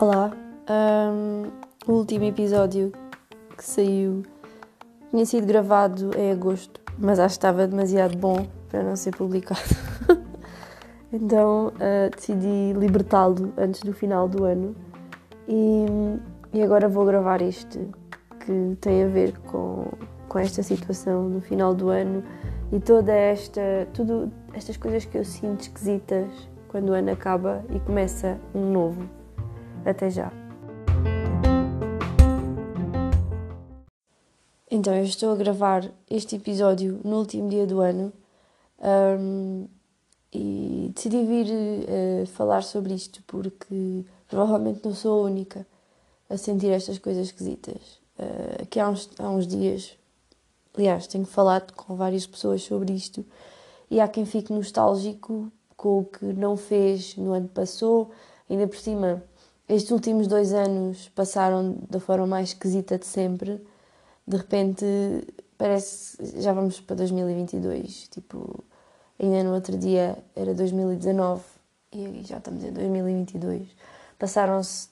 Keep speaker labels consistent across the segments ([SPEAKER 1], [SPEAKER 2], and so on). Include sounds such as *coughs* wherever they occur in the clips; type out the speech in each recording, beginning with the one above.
[SPEAKER 1] Olá, um, o último episódio que saiu tinha sido gravado em agosto, mas acho que estava demasiado bom para não ser publicado. *laughs* então uh, decidi libertá-lo antes do final do ano e, e agora vou gravar este que tem a ver com, com esta situação no final do ano e toda esta tudo estas coisas que eu sinto esquisitas quando o ano acaba e começa um novo. Até já. Então, eu estou a gravar este episódio no último dia do ano um, e decidi vir uh, falar sobre isto porque provavelmente não sou a única a sentir estas coisas esquisitas. Uh, que há uns, há uns dias, aliás, tenho falado com várias pessoas sobre isto e há quem fique nostálgico com o que não fez no ano que passou, ainda por cima estes últimos dois anos passaram da forma mais esquisita de sempre. De repente, parece já vamos para 2022. Tipo, ainda no outro dia era 2019 e já estamos em 2022. Passaram-se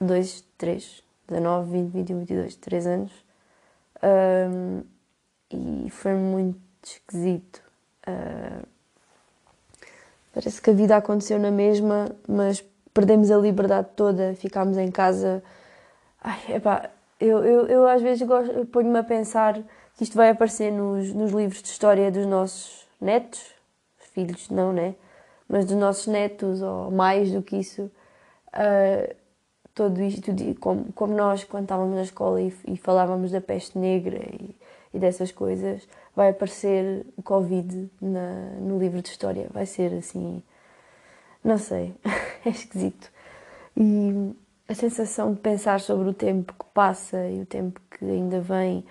[SPEAKER 1] dois, três, 19, 20, 21, 22, três anos. Um, e foi muito esquisito. Uh, parece que a vida aconteceu na mesma, mas perdemos a liberdade toda, ficámos em casa. Ai, epá, eu, eu, eu às vezes ponho-me a pensar que isto vai aparecer nos, nos livros de história dos nossos netos, filhos não, né? Mas dos nossos netos, ou mais do que isso. Uh, todo isto, como, como nós, quando estávamos na escola e, e falávamos da peste negra e, e, dessas coisas, vai aparecer o Covid na, no livro de história. Vai ser assim não sei, *laughs* é esquisito. E a sensação de pensar sobre o tempo que passa e o tempo que ainda vem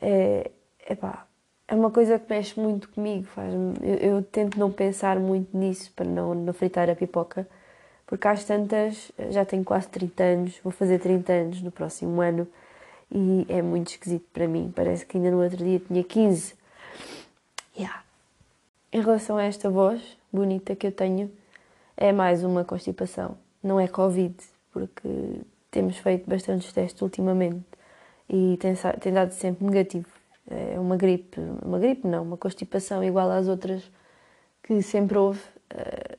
[SPEAKER 1] é, epá, é uma coisa que mexe muito comigo. Faz eu, eu, tento não pensar muito nisso para não, não fritar a pipoca, porque às tantas já tenho quase 30 anos, vou fazer 30 anos no próximo ano e é muito esquisito para mim. Parece que ainda no outro dia tinha 15. Yeah. Em relação a esta voz bonita que eu tenho, é mais uma constipação, não é Covid, porque temos feito bastantes testes ultimamente e tem, tem dado sempre negativo. É uma gripe, uma gripe não, uma constipação igual às outras que sempre houve. Eh,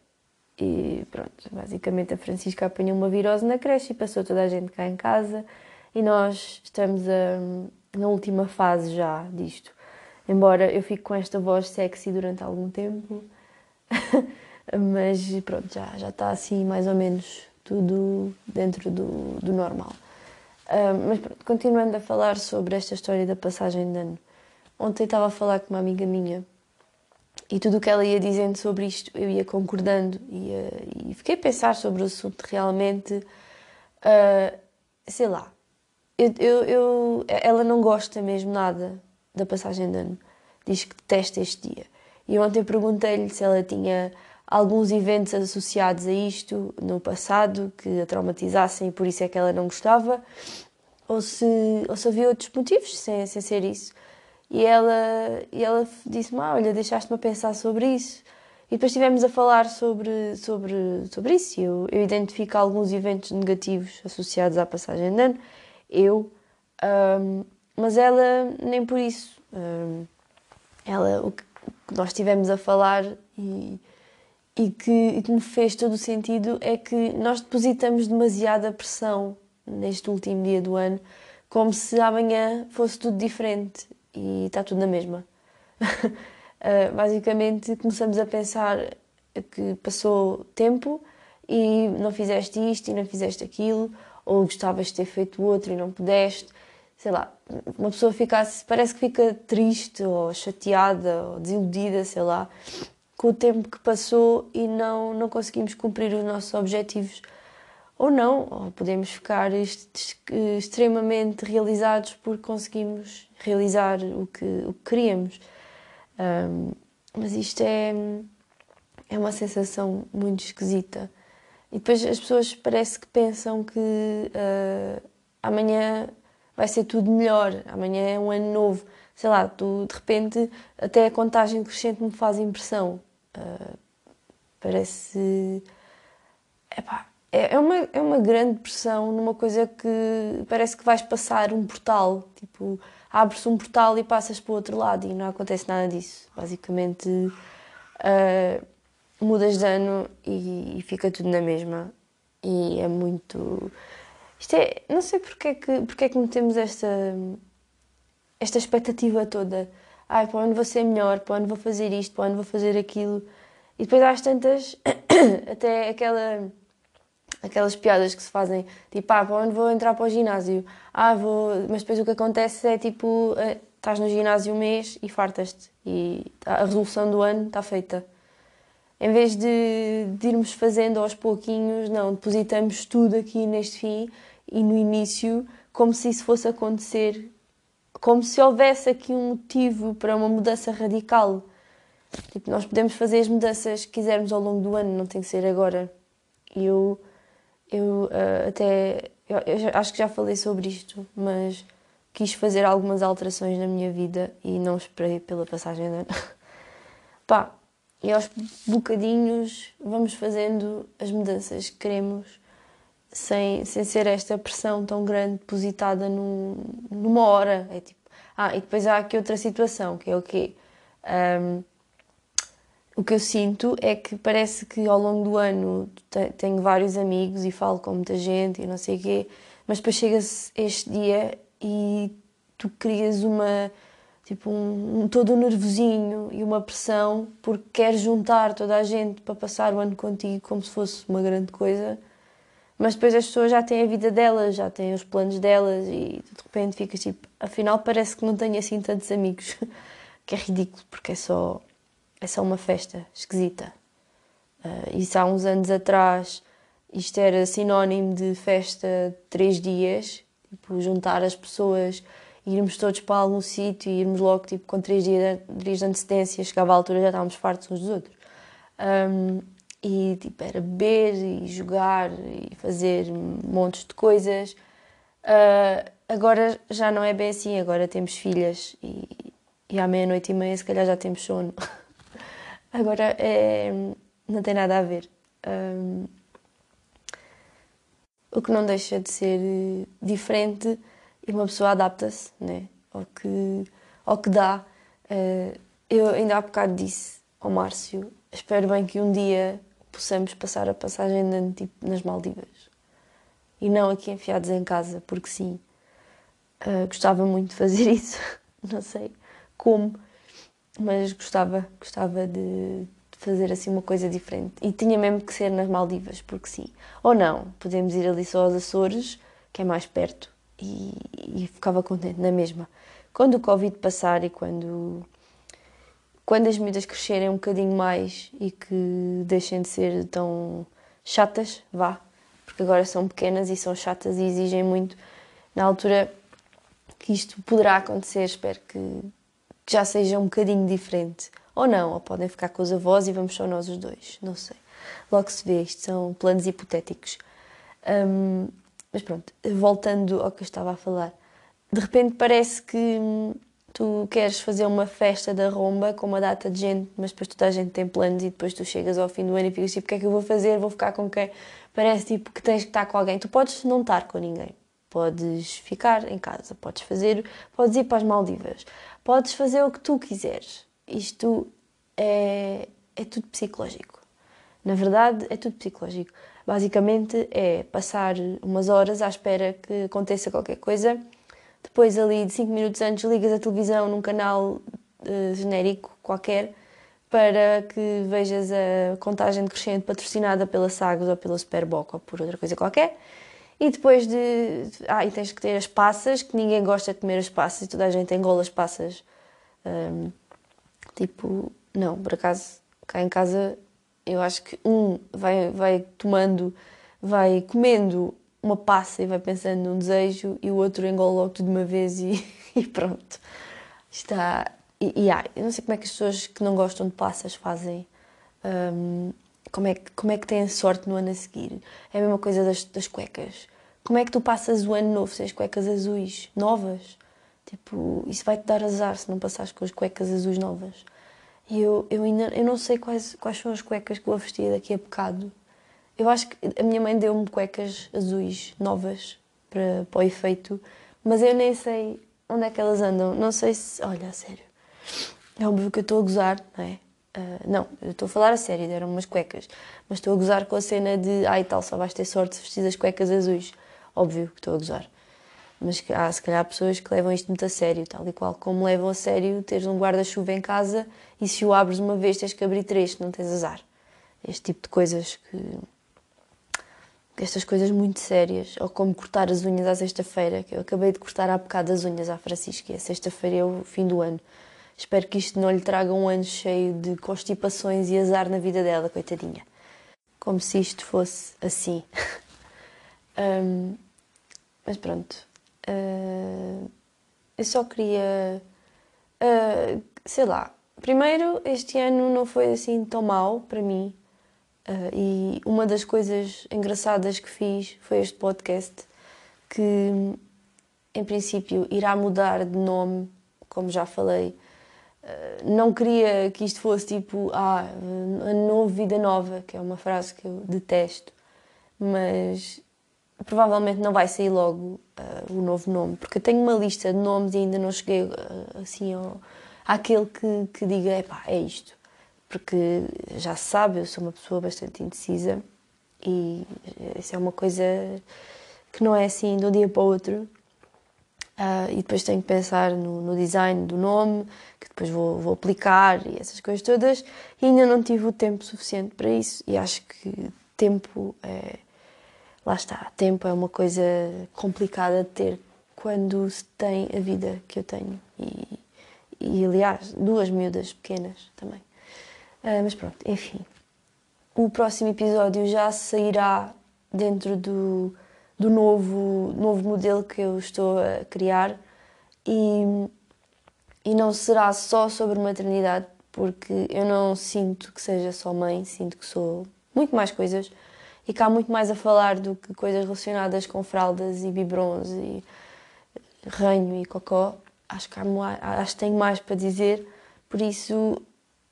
[SPEAKER 1] e pronto, basicamente a Francisca apanhou uma virose na creche e passou toda a gente cá em casa e nós estamos a, na última fase já disto. Embora eu fique com esta voz sexy durante algum tempo, *laughs* mas pronto, já, já está assim mais ou menos tudo dentro do, do normal. Uh, mas pronto, continuando a falar sobre esta história da passagem de ano. Ontem estava a falar com uma amiga minha e tudo o que ela ia dizendo sobre isto eu ia concordando e, uh, e fiquei a pensar sobre o assunto realmente. Uh, sei lá, eu, eu, eu, ela não gosta mesmo nada da passagem de ano, diz que detesta este dia. E ontem perguntei-lhe se ela tinha alguns eventos associados a isto no passado que a traumatizassem e por isso é que ela não gostava, ou se, ou se havia outros motivos sem, sem ser isso. E ela, e ela disse-me: ah, Olha, deixaste-me a pensar sobre isso. E depois estivemos a falar sobre, sobre, sobre isso. Eu, eu identifico alguns eventos negativos associados à passagem de ano, eu, um, mas ela nem por isso. Um, ela, o que nós estivemos a falar e e que, e que me fez todo o sentido é que nós depositamos demasiada pressão neste último dia do ano, como se amanhã fosse tudo diferente e está tudo na mesma. uh, *laughs* basicamente, começamos a pensar que passou tempo e não fizeste isto e não fizeste aquilo, ou gostavas de ter feito outro e não pudeste. Sei lá, uma pessoa fica, parece que fica triste ou chateada ou desiludida, sei lá, com o tempo que passou e não, não conseguimos cumprir os nossos objetivos. Ou não, ou podemos ficar extremamente realizados porque conseguimos realizar o que, o que queríamos. Um, mas isto é, é uma sensação muito esquisita. E depois as pessoas parece que pensam que uh, amanhã vai ser tudo melhor, amanhã é um ano novo. sei lá, tu de repente até a contagem crescente me faz impressão. Uh, parece. Epá, é, é, uma, é uma grande pressão numa coisa que parece que vais passar um portal. Tipo, abres um portal e passas para o outro lado e não acontece nada disso. Basicamente, uh, mudas de ano e, e, fica tudo na mesma. E é muito. Isto é. Não sei porque é que, porque é que metemos esta, esta expectativa toda. Ai, para onde vou ser melhor, para onde vou fazer isto, para onde vou fazer aquilo. E depois às tantas, *coughs* até aquela aquelas piadas que se fazem, tipo, ah, para onde vou entrar para o ginásio? Ah, vou. Mas depois o que acontece é tipo, eh, estás no ginásio um mês e fartas-te. E a resolução do ano está feita. Em vez de, de irmos fazendo aos pouquinhos, não, depositamos tudo aqui neste fim e no início, como se isso fosse acontecer, como se houvesse aqui um motivo para uma mudança radical. Tipo, nós podemos fazer as mudanças que quisermos ao longo do ano, não tem que ser agora. Eu eu uh, até eu, eu acho que já falei sobre isto, mas quis fazer algumas alterações na minha vida e não esperei pela passagem de ano. *laughs* Pá, e aos bocadinhos vamos fazendo as mudanças que queremos sem, sem ser esta pressão tão grande depositada num, numa hora. É tipo, ah, e depois há aqui outra situação, que é o quê? Um, o que eu sinto é que parece que ao longo do ano tenho vários amigos e falo com muita gente e não sei o quê, mas depois chega-se este dia e tu crias uma tipo um, um, todo um nervosinho e uma pressão porque queres juntar toda a gente para passar o ano contigo como se fosse uma grande coisa mas depois as pessoas já têm a vida delas já têm os planos delas e de repente ficas tipo afinal parece que não tenho assim tantos amigos *laughs* que é ridículo porque é só é só uma festa esquisita. Uh, isso há uns anos atrás, isto era sinónimo de festa de três dias, tipo, juntar as pessoas, irmos todos para algum sítio e irmos logo tipo, com três dias, de antecedência, chegava à altura já estávamos fartos uns dos outros. Um, e tipo, era beber e jogar e fazer montes de coisas. Uh, agora já não é bem assim, agora temos filhas e, e à meia-noite e meia se calhar já temos sono. *laughs* Agora, é, não tem nada a ver. Um, o que não deixa de ser diferente e uma pessoa adapta-se né? ao, que, ao que dá. Uh, eu ainda há bocado disse ao Márcio, espero bem que um dia possamos passar a passagem de tipo, nas Maldivas. E não aqui enfiados em casa, porque sim. Uh, gostava muito de fazer *laughs* isso. não sei como mas gostava, gostava de, fazer assim uma coisa diferente. E tinha mesmo que ser nas Maldivas, porque sim. Ou não, podemos ir ali só aos Açores, que é mais perto, e, e ficava contente na mesma. Quando o Covid passar e quando, quando as medidas crescerem um bocadinho mais e que deixem de ser tão chatas, vá, porque agora são pequenas e são chatas e exigem muito. Na altura que isto poderá acontecer, espero que, que já seja um bocadinho diferente. Ou não, ou podem ficar com os avós e vamos só nós os dois, não sei. Logo se vê, isto são planos hipotéticos. Um, mas pronto, voltando ao que eu estava a falar. De repente parece que hum, tu queres fazer uma festa da romba com uma data de gente, mas depois toda a gente tem planos e depois tu chegas ao fim do ano e ficas tipo, o que é que eu vou fazer? Vou ficar com quem? Parece tipo que tens que estar com alguém. Tu podes não estar com ninguém. Podes ficar em casa, podes fazer, podes ir para as Maldivas, podes fazer o que tu quiseres. Isto é, é tudo psicológico. Na verdade, é tudo psicológico. Basicamente é passar umas horas à espera que aconteça qualquer coisa. Depois, ali de 5 minutos antes, ligas a televisão num canal uh, genérico qualquer para que vejas a contagem decrescente patrocinada pela Sagos ou pela Superboc ou por outra coisa qualquer. E depois de. Ah, e tens que ter as passas, que ninguém gosta de comer as passas e toda a gente engola as passas. Um, tipo, não, por acaso, cá em casa eu acho que um vai, vai tomando, vai comendo uma passa e vai pensando num desejo e o outro engola logo tudo de uma vez e, *laughs* e pronto. Está. E, e ah, eu não sei como é que as pessoas que não gostam de passas fazem. Um, como é, que, como é que têm sorte no ano a seguir? É a mesma coisa das, das cuecas. Como é que tu passas o ano novo sem as cuecas azuis, novas? Tipo, isso vai-te dar azar se não passares com as cuecas azuis novas. E eu, eu ainda eu não sei quais, quais são as cuecas que vou vestir daqui a bocado. Eu acho que a minha mãe deu-me cuecas azuis novas para, para o efeito, mas eu nem sei onde é que elas andam. Não sei se. Olha, a sério. É óbvio que eu estou a gozar, não é? Uh, não, eu estou a falar a sério, deram umas cuecas, mas estou a gozar com a cena de ai tal, só vais ter sorte se vestir as cuecas azuis. Óbvio que estou a gozar. Mas há se calhar pessoas que levam isto muito a sério, tal e qual como levam a sério teres um guarda-chuva em casa e se o abres uma vez tens que abrir três, não tens azar. Este tipo de coisas que. Estas coisas muito sérias, ou como cortar as unhas à sexta-feira, que eu acabei de cortar há bocado as unhas à Francisca, e a sexta-feira é o fim do ano. Espero que isto não lhe traga um ano cheio de constipações e azar na vida dela, coitadinha. Como se isto fosse assim. *laughs* um, mas pronto. Uh, eu só queria. Uh, sei lá. Primeiro, este ano não foi assim tão mal para mim. Uh, e uma das coisas engraçadas que fiz foi este podcast, que em princípio irá mudar de nome, como já falei não queria que isto fosse tipo, ah, ano novo, vida nova, que é uma frase que eu detesto, mas provavelmente não vai sair logo uh, o novo nome, porque eu tenho uma lista de nomes e ainda não cheguei uh, assim ao, àquele que, que diga, epá, é isto. Porque já se sabe, eu sou uma pessoa bastante indecisa e isso é uma coisa que não é assim de um dia para o outro. Uh, e depois tenho que pensar no, no, design do nome, que depois vou, vou, aplicar e essas coisas todas. E ainda não tive o tempo suficiente para isso. E acho que tempo é. Lá está, tempo é uma coisa complicada de ter quando se tem a vida que eu tenho. E, e aliás, duas miúdas pequenas também. Uh, mas pronto, enfim. O próximo episódio já sairá dentro do do novo, novo modelo que eu estou a criar e, e não será só sobre maternidade, porque eu não sinto que seja só mãe, sinto que sou muito mais coisas e que há muito mais a falar do que coisas relacionadas com fraldas e biberons e ranho e cocó. Acho que, há, acho que tenho mais para dizer, por isso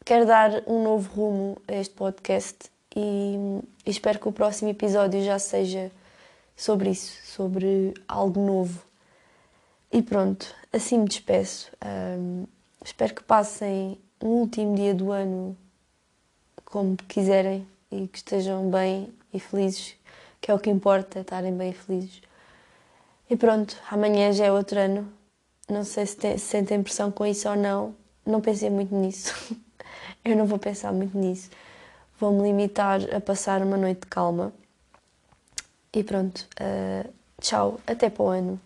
[SPEAKER 1] quero dar um novo rumo a este podcast e, e espero que o próximo episódio já seja sobre isso, sobre algo novo. E pronto, assim me despeço. Um, espero que passem um último dia do ano como quiserem e que estejam bem e felizes, que é o que importa, estarem bem felizes. E pronto, amanhã já é outro ano. Não sei se, tem, se sentem pressão com isso ou não. Não pensei muito nisso. *laughs* Eu não vou pensar muito nisso. Vou-me limitar a passar uma noite de calma. E pronto, uh, tchau, até para o ano.